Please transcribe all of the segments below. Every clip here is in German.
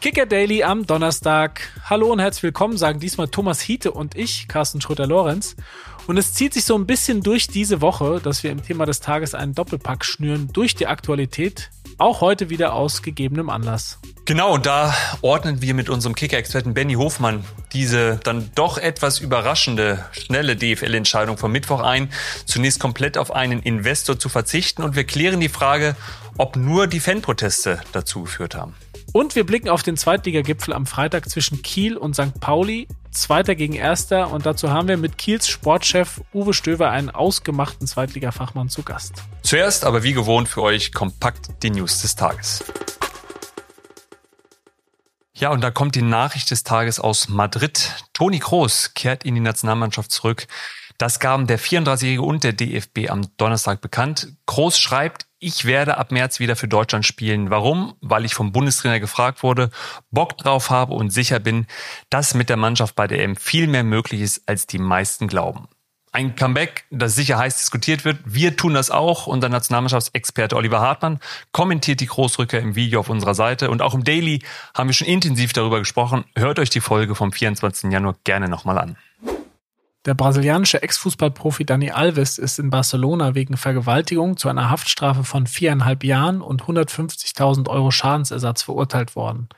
Kicker Daily am Donnerstag. Hallo und herzlich willkommen, sagen diesmal Thomas Hiete und ich, Carsten Schröter-Lorenz. Und es zieht sich so ein bisschen durch diese Woche, dass wir im Thema des Tages einen Doppelpack schnüren durch die Aktualität. Auch heute wieder aus gegebenem Anlass. Genau, und da ordnen wir mit unserem Kicker-Experten Benny Hofmann diese dann doch etwas überraschende, schnelle DFL-Entscheidung vom Mittwoch ein, zunächst komplett auf einen Investor zu verzichten. Und wir klären die Frage, ob nur die Fanproteste dazu geführt haben. Und wir blicken auf den Zweitligagipfel am Freitag zwischen Kiel und St. Pauli. Zweiter gegen Erster. Und dazu haben wir mit Kiels Sportchef Uwe Stöver einen ausgemachten Zweitligafachmann zu Gast. Zuerst aber wie gewohnt für euch kompakt die News des Tages. Ja, und da kommt die Nachricht des Tages aus Madrid. Toni Kroos kehrt in die Nationalmannschaft zurück. Das gaben der 34-Jährige und der DFB am Donnerstag bekannt. Kroos schreibt, ich werde ab März wieder für Deutschland spielen. Warum? Weil ich vom Bundestrainer gefragt wurde, Bock drauf habe und sicher bin, dass mit der Mannschaft bei der EM viel mehr möglich ist, als die meisten glauben. Ein Comeback, das sicher heiß diskutiert wird. Wir tun das auch. Unser Nationalmannschaftsexperte Oliver Hartmann kommentiert die Großrücker im Video auf unserer Seite. Und auch im Daily haben wir schon intensiv darüber gesprochen. Hört euch die Folge vom 24. Januar gerne nochmal an. Der brasilianische Ex-Fußballprofi Dani Alves ist in Barcelona wegen Vergewaltigung zu einer Haftstrafe von viereinhalb Jahren und 150.000 Euro Schadensersatz verurteilt worden.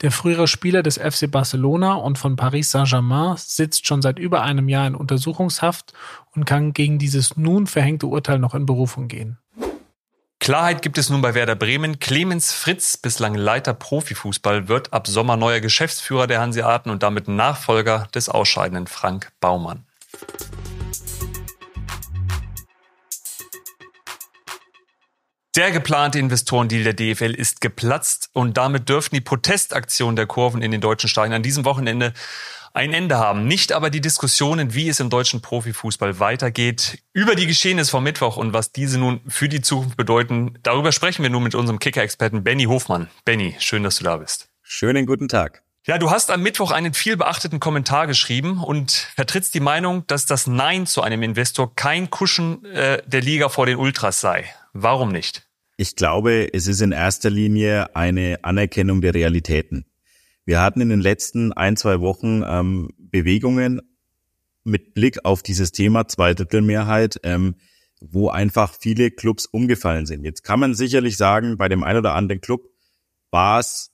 Der frühere Spieler des FC Barcelona und von Paris Saint-Germain sitzt schon seit über einem Jahr in Untersuchungshaft und kann gegen dieses nun verhängte Urteil noch in Berufung gehen. Klarheit gibt es nun bei Werder Bremen. Clemens Fritz, bislang Leiter Profifußball, wird ab Sommer neuer Geschäftsführer der Hanseaten und damit Nachfolger des ausscheidenden Frank Baumann. Der geplante Investorendeal der DFL ist geplatzt und damit dürften die Protestaktionen der Kurven in den deutschen Stadien an diesem Wochenende ein Ende haben. Nicht aber die Diskussionen, wie es im deutschen Profifußball weitergeht, über die Geschehnisse vom Mittwoch und was diese nun für die Zukunft bedeuten. Darüber sprechen wir nun mit unserem Kicker-Experten Benny Hofmann. Benny, schön, dass du da bist. Schönen guten Tag. Ja, du hast am Mittwoch einen viel beachteten Kommentar geschrieben und vertrittst die Meinung, dass das Nein zu einem Investor kein Kuschen äh, der Liga vor den Ultras sei. Warum nicht? Ich glaube, es ist in erster Linie eine Anerkennung der Realitäten. Wir hatten in den letzten ein, zwei Wochen ähm, Bewegungen mit Blick auf dieses Thema Zweidrittelmehrheit, ähm, wo einfach viele Clubs umgefallen sind. Jetzt kann man sicherlich sagen, bei dem einen oder anderen Club war es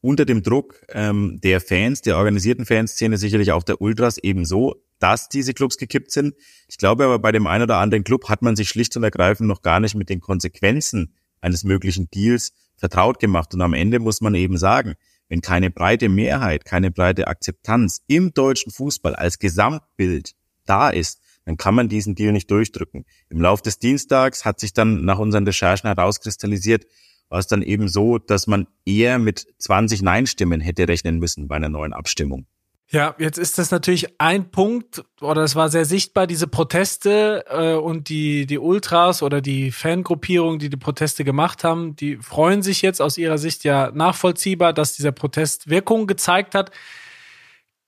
unter dem Druck ähm, der Fans, der organisierten Fanszene, sicherlich auch der Ultras ebenso, dass diese Clubs gekippt sind. Ich glaube aber, bei dem einen oder anderen Club hat man sich schlicht und ergreifend noch gar nicht mit den Konsequenzen eines möglichen Deals vertraut gemacht. Und am Ende muss man eben sagen, wenn keine breite Mehrheit, keine breite Akzeptanz im deutschen Fußball als Gesamtbild da ist, dann kann man diesen Deal nicht durchdrücken. Im Lauf des Dienstags hat sich dann nach unseren Recherchen herauskristallisiert, war es dann eben so, dass man eher mit 20 Nein-Stimmen hätte rechnen müssen bei einer neuen Abstimmung. Ja, jetzt ist das natürlich ein Punkt, oder es war sehr sichtbar, diese Proteste äh, und die, die Ultras oder die Fangruppierungen, die die Proteste gemacht haben, die freuen sich jetzt aus ihrer Sicht ja nachvollziehbar, dass dieser Protest Wirkung gezeigt hat.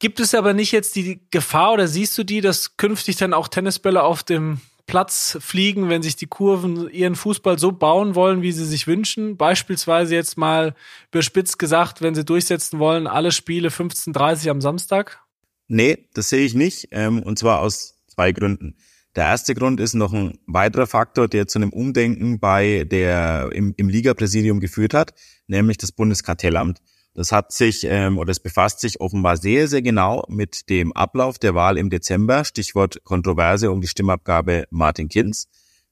Gibt es aber nicht jetzt die Gefahr oder siehst du die, dass künftig dann auch Tennisbälle auf dem Platz fliegen, wenn sich die Kurven ihren Fußball so bauen wollen, wie sie sich wünschen. Beispielsweise jetzt mal überspitzt gesagt, wenn sie durchsetzen wollen, alle Spiele 15.30 am Samstag? Nee, das sehe ich nicht. Ähm, und zwar aus zwei Gründen. Der erste Grund ist noch ein weiterer Faktor, der zu einem Umdenken bei der im, im Liga-Präsidium geführt hat, nämlich das Bundeskartellamt. Das hat sich ähm, oder es befasst sich offenbar sehr, sehr genau mit dem Ablauf der Wahl im Dezember. Stichwort Kontroverse um die Stimmabgabe Martin Kinz.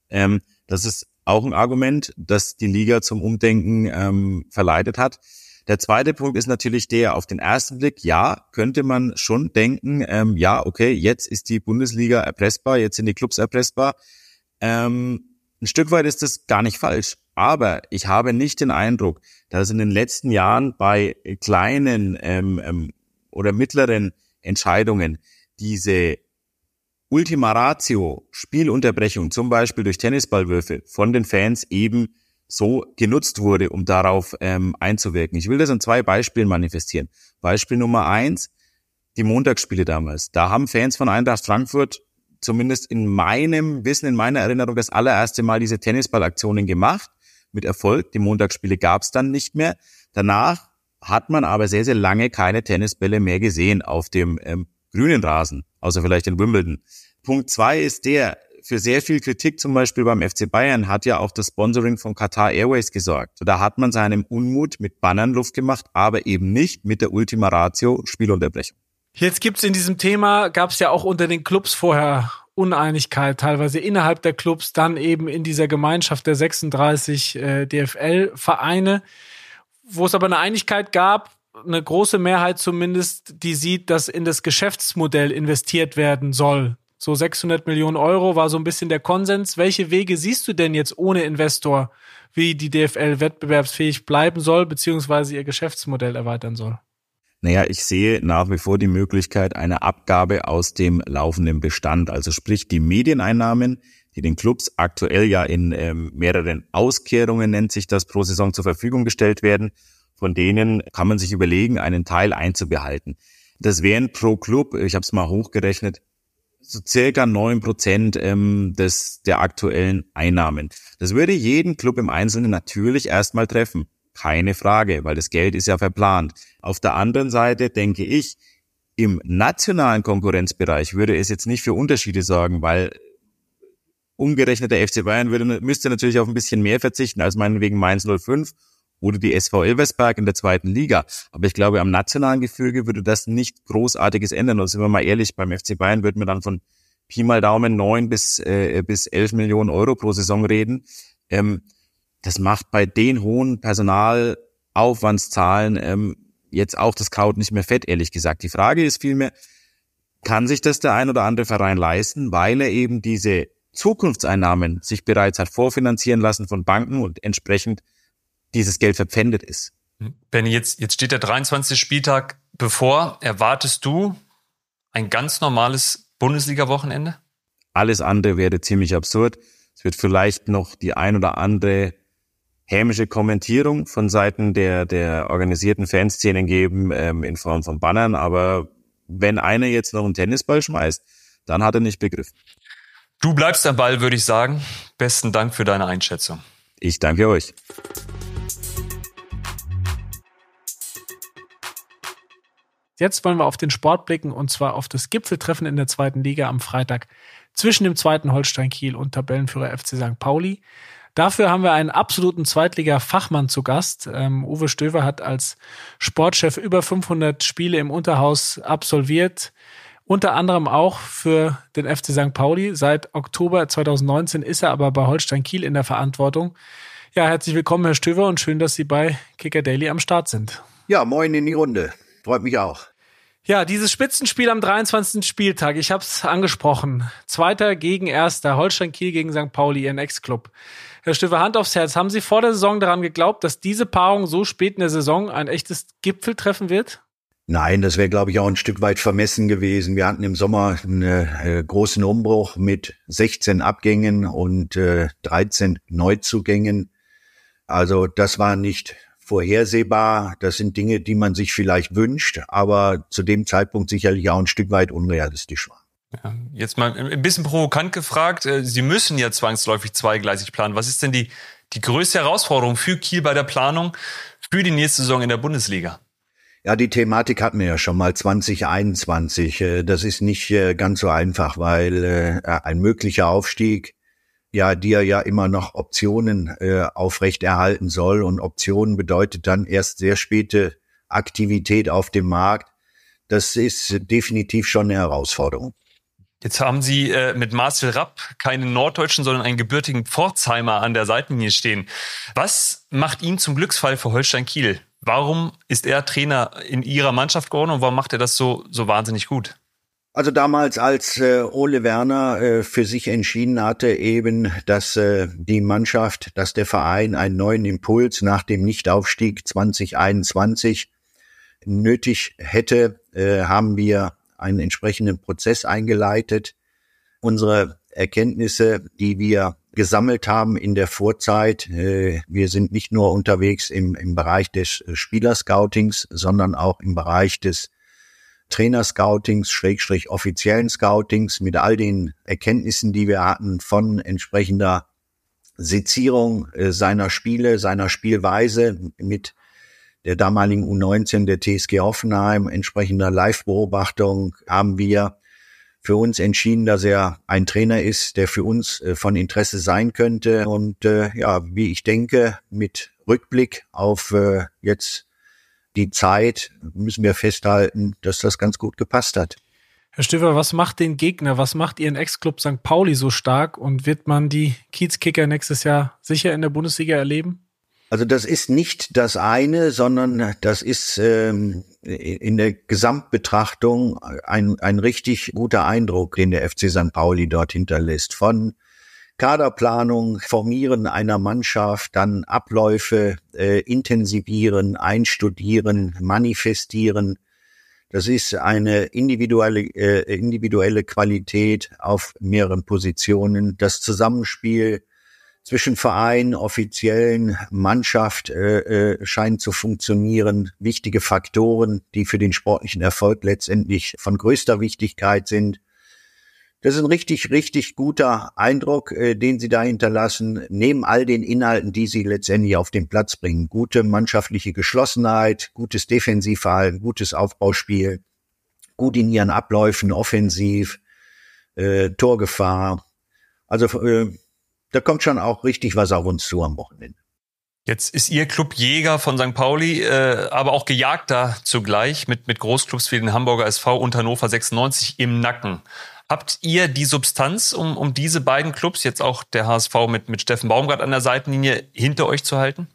Ähm, das ist auch ein Argument, das die Liga zum Umdenken ähm, verleitet hat. Der zweite Punkt ist natürlich der, auf den ersten Blick, ja, könnte man schon denken, ähm, ja, okay, jetzt ist die Bundesliga erpressbar, jetzt sind die Clubs erpressbar. Ähm, ein Stück weit ist das gar nicht falsch. Aber ich habe nicht den Eindruck, dass in den letzten Jahren bei kleinen ähm, ähm, oder mittleren Entscheidungen diese Ultima Ratio Spielunterbrechung, zum Beispiel durch Tennisballwürfe, von den Fans eben so genutzt wurde, um darauf ähm, einzuwirken. Ich will das an zwei Beispielen manifestieren. Beispiel Nummer eins, die Montagsspiele damals. Da haben Fans von Eintracht Frankfurt zumindest in meinem Wissen, in meiner Erinnerung das allererste Mal diese Tennisballaktionen gemacht mit Erfolg. Die Montagsspiele gab es dann nicht mehr. Danach hat man aber sehr, sehr lange keine Tennisbälle mehr gesehen auf dem ähm, grünen Rasen, außer vielleicht in Wimbledon. Punkt zwei ist der, für sehr viel Kritik zum Beispiel beim FC Bayern hat ja auch das Sponsoring von Qatar Airways gesorgt. Da hat man seinem Unmut mit Bannern Luft gemacht, aber eben nicht mit der Ultima Ratio Spielunterbrechung. Jetzt gibt's in diesem Thema, gab's ja auch unter den Clubs vorher Uneinigkeit, teilweise innerhalb der Clubs, dann eben in dieser Gemeinschaft der 36 äh, DFL-Vereine, wo es aber eine Einigkeit gab, eine große Mehrheit zumindest, die sieht, dass in das Geschäftsmodell investiert werden soll so 600 Millionen Euro war so ein bisschen der Konsens. Welche Wege siehst du denn jetzt ohne Investor, wie die DFL wettbewerbsfähig bleiben soll, beziehungsweise ihr Geschäftsmodell erweitern soll? Naja, ich sehe nach wie vor die Möglichkeit einer Abgabe aus dem laufenden Bestand, also sprich die Medieneinnahmen, die den Clubs aktuell ja in ähm, mehreren Auskehrungen, nennt sich das, pro Saison zur Verfügung gestellt werden. Von denen kann man sich überlegen, einen Teil einzubehalten. Das wären pro Club, ich habe es mal hochgerechnet, so circa neun Prozent ähm, des der aktuellen Einnahmen. Das würde jeden Club im Einzelnen natürlich erstmal treffen. Keine Frage, weil das Geld ist ja verplant. Auf der anderen Seite denke ich, im nationalen Konkurrenzbereich würde es jetzt nicht für Unterschiede sorgen, weil umgerechnet der FC Bayern würde, müsste natürlich auf ein bisschen mehr verzichten als meinetwegen Mainz 05 oder die SV Elversberg in der zweiten Liga. Aber ich glaube, am nationalen Gefüge würde das nicht großartiges ändern. Und sind wir mal ehrlich, beim FC Bayern würden wir dann von Pi mal Daumen neun bis, äh, bis elf Millionen Euro pro Saison reden. Ähm, das macht bei den hohen Personalaufwandszahlen ähm, jetzt auch das Kraut nicht mehr fett, ehrlich gesagt. Die Frage ist vielmehr, kann sich das der ein oder andere Verein leisten, weil er eben diese Zukunftseinnahmen sich bereits hat vorfinanzieren lassen von Banken und entsprechend dieses Geld verpfändet ist. Benny, jetzt, jetzt steht der 23. Spieltag bevor. Erwartest du ein ganz normales Bundesliga-Wochenende? Alles andere wäre ziemlich absurd. Es wird vielleicht noch die ein oder andere hämische Kommentierung von Seiten der, der organisierten Fanszenen geben ähm, in Form von Bannern. Aber wenn einer jetzt noch einen Tennisball schmeißt, dann hat er nicht begriffen. Du bleibst am Ball, würde ich sagen. Besten Dank für deine Einschätzung. Ich danke euch. Jetzt wollen wir auf den Sport blicken und zwar auf das Gipfeltreffen in der zweiten Liga am Freitag zwischen dem zweiten Holstein Kiel und Tabellenführer FC St. Pauli. Dafür haben wir einen absoluten Zweitliga-Fachmann zu Gast. Ähm, Uwe Stöver hat als Sportchef über 500 Spiele im Unterhaus absolviert. Unter anderem auch für den FC St. Pauli. Seit Oktober 2019 ist er aber bei Holstein Kiel in der Verantwortung. Ja, herzlich willkommen, Herr Stöver, und schön, dass Sie bei Kicker Daily am Start sind. Ja, moin in die Runde. Freut mich auch. Ja, dieses Spitzenspiel am 23. Spieltag, ich habe es angesprochen. Zweiter gegen Erster, Holstein Kiel gegen St. Pauli, Ihren Ex-Club. Herr Stöver, Hand aufs Herz, haben Sie vor der Saison daran geglaubt, dass diese Paarung so spät in der Saison ein echtes Gipfeltreffen wird? Nein, das wäre, glaube ich, auch ein Stück weit vermessen gewesen. Wir hatten im Sommer einen äh, großen Umbruch mit 16 Abgängen und äh, 13 Neuzugängen. Also das war nicht vorhersehbar. Das sind Dinge, die man sich vielleicht wünscht, aber zu dem Zeitpunkt sicherlich auch ein Stück weit unrealistisch war. Ja, jetzt mal ein bisschen provokant gefragt. Äh, Sie müssen ja zwangsläufig zweigleisig planen. Was ist denn die, die größte Herausforderung für Kiel bei der Planung für die nächste Saison in der Bundesliga? Ja, die Thematik hatten wir ja schon mal 2021. Äh, das ist nicht äh, ganz so einfach, weil ein möglicher Aufstieg ja, die er ja immer noch Optionen äh, aufrechterhalten soll. Und Optionen bedeutet dann erst sehr späte Aktivität auf dem Markt. Das ist definitiv schon eine Herausforderung. Jetzt haben Sie äh, mit Marcel Rapp keinen Norddeutschen, sondern einen gebürtigen Pforzheimer an der Seitenlinie stehen. Was macht ihn zum Glücksfall für Holstein Kiel? Warum ist er Trainer in Ihrer Mannschaft geworden und warum macht er das so, so wahnsinnig gut? Also damals, als äh, Ole Werner äh, für sich entschieden hatte, eben, dass äh, die Mannschaft, dass der Verein einen neuen Impuls nach dem Nichtaufstieg 2021 nötig hätte, äh, haben wir einen entsprechenden Prozess eingeleitet. Unsere Erkenntnisse, die wir gesammelt haben in der Vorzeit, äh, wir sind nicht nur unterwegs im, im Bereich des Spielerscoutings, sondern auch im Bereich des Trainerscoutings, Schrägstrich offiziellen Scoutings mit all den Erkenntnissen, die wir hatten von entsprechender Sezierung äh, seiner Spiele, seiner Spielweise mit der damaligen U19 der TSG Hoffenheim, entsprechender Live-Beobachtung, haben wir für uns entschieden, dass er ein Trainer ist, der für uns äh, von Interesse sein könnte. Und äh, ja, wie ich denke, mit Rückblick auf äh, jetzt die Zeit müssen wir festhalten, dass das ganz gut gepasst hat. Herr Stiffer, was macht den Gegner, was macht Ihren Ex-Club St. Pauli so stark und wird man die Kiezkicker nächstes Jahr sicher in der Bundesliga erleben? Also das ist nicht das eine, sondern das ist ähm, in der Gesamtbetrachtung ein, ein richtig guter Eindruck, den der FC St. Pauli dort hinterlässt. Von Kaderplanung, Formieren einer Mannschaft, dann Abläufe äh, intensivieren, einstudieren, manifestieren. Das ist eine individuelle, äh, individuelle Qualität auf mehreren Positionen. Das Zusammenspiel zwischen Verein, offiziellen Mannschaft äh, äh, scheinen zu funktionieren. Wichtige Faktoren, die für den sportlichen Erfolg letztendlich von größter Wichtigkeit sind. Das ist ein richtig, richtig guter Eindruck, äh, den Sie da hinterlassen, neben all den Inhalten, die Sie letztendlich auf den Platz bringen. Gute mannschaftliche Geschlossenheit, gutes Defensivverhalten, gutes Aufbauspiel, gut in Ihren Abläufen, offensiv, äh, Torgefahr. Also äh, da kommt schon auch richtig was auf uns zu am Wochenende. Jetzt ist Ihr Club Jäger von St. Pauli, äh, aber auch Gejagter zugleich mit, mit Großclubs wie den Hamburger SV und Hannover 96 im Nacken. Habt ihr die Substanz, um, um diese beiden Clubs, jetzt auch der HSV mit, mit Steffen Baumgart an der Seitenlinie, hinter euch zu halten?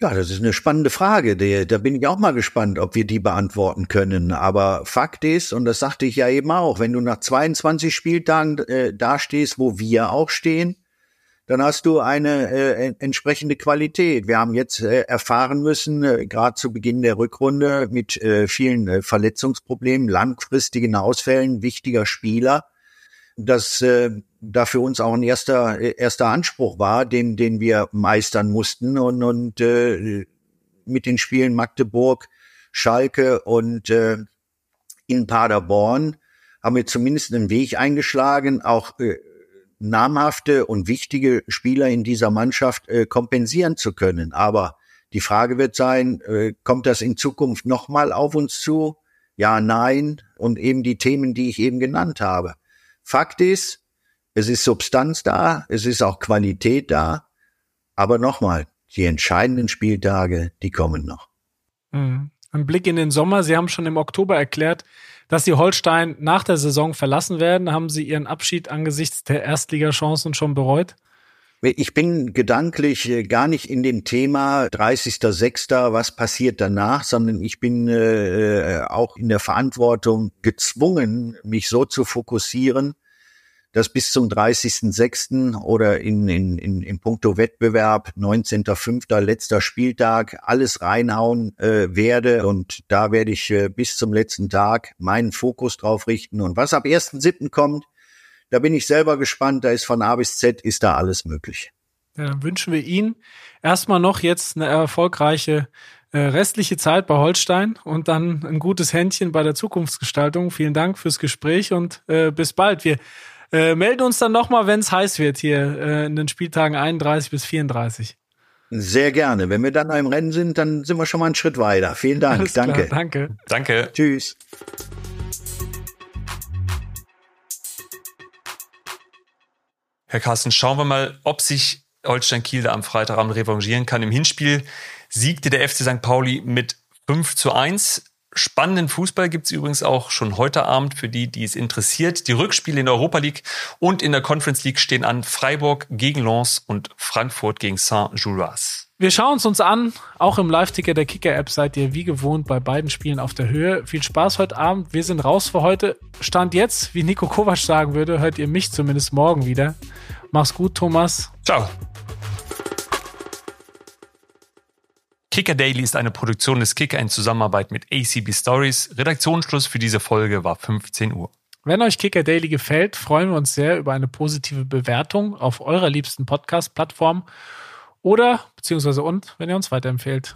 Ja, das ist eine spannende Frage. Da bin ich auch mal gespannt, ob wir die beantworten können. Aber Fakt ist, und das sagte ich ja eben auch, wenn du nach 22 Spieltagen äh, dastehst, wo wir auch stehen, dann hast du eine äh, entsprechende Qualität. Wir haben jetzt äh, erfahren müssen, äh, gerade zu Beginn der Rückrunde mit äh, vielen äh, Verletzungsproblemen, langfristigen Ausfällen wichtiger Spieler, dass äh, da für uns auch ein erster äh, erster Anspruch war, den den wir meistern mussten und und äh, mit den Spielen Magdeburg, Schalke und äh, in Paderborn haben wir zumindest einen Weg eingeschlagen, auch äh, namhafte und wichtige Spieler in dieser Mannschaft äh, kompensieren zu können. Aber die Frage wird sein, äh, kommt das in Zukunft nochmal auf uns zu? Ja, nein. Und eben die Themen, die ich eben genannt habe. Fakt ist, es ist Substanz da, es ist auch Qualität da. Aber nochmal, die entscheidenden Spieltage, die kommen noch. Mhm. Ein Blick in den Sommer. Sie haben schon im Oktober erklärt, dass die Holstein nach der Saison verlassen werden. Haben Sie Ihren Abschied angesichts der Erstligachancen schon bereut? Ich bin gedanklich äh, gar nicht in dem Thema 30.06., was passiert danach, sondern ich bin äh, äh, auch in der Verantwortung gezwungen, mich so zu fokussieren, dass bis zum 30.06. oder in, in, in, in puncto Wettbewerb 19.05. letzter Spieltag alles reinhauen äh, werde und da werde ich äh, bis zum letzten Tag meinen Fokus drauf richten und was ab 1.07. kommt, da bin ich selber gespannt, da ist von A bis Z ist da alles möglich. Ja, dann wünschen wir Ihnen erstmal noch jetzt eine erfolgreiche äh, restliche Zeit bei Holstein und dann ein gutes Händchen bei der Zukunftsgestaltung. Vielen Dank fürs Gespräch und äh, bis bald. Wir äh, melden uns dann nochmal, wenn es heiß wird hier äh, in den Spieltagen 31 bis 34. Sehr gerne. Wenn wir dann im Rennen sind, dann sind wir schon mal einen Schritt weiter. Vielen Dank. Alles danke. Klar, danke. Danke. Tschüss. Herr Carsten, schauen wir mal, ob sich Holstein Kiel da am Freitagabend revanchieren kann. Im Hinspiel siegte der FC St. Pauli mit 5 zu 1. Spannenden Fußball gibt's übrigens auch schon heute Abend für die, die es interessiert. Die Rückspiele in der Europa League und in der Conference League stehen an Freiburg gegen Lens und Frankfurt gegen Saint-Gilloise. Wir schauen es uns an. Auch im Live-Ticker der Kicker-App seid ihr wie gewohnt bei beiden Spielen auf der Höhe. Viel Spaß heute Abend. Wir sind raus für heute. Stand jetzt, wie Nico Kovac sagen würde, hört ihr mich zumindest morgen wieder. Mach's gut, Thomas. Ciao. Kicker Daily ist eine Produktion des Kicker in Zusammenarbeit mit ACB Stories. Redaktionsschluss für diese Folge war 15 Uhr. Wenn euch Kicker Daily gefällt, freuen wir uns sehr über eine positive Bewertung auf eurer liebsten Podcast-Plattform oder beziehungsweise und, wenn ihr uns weiterempfehlt.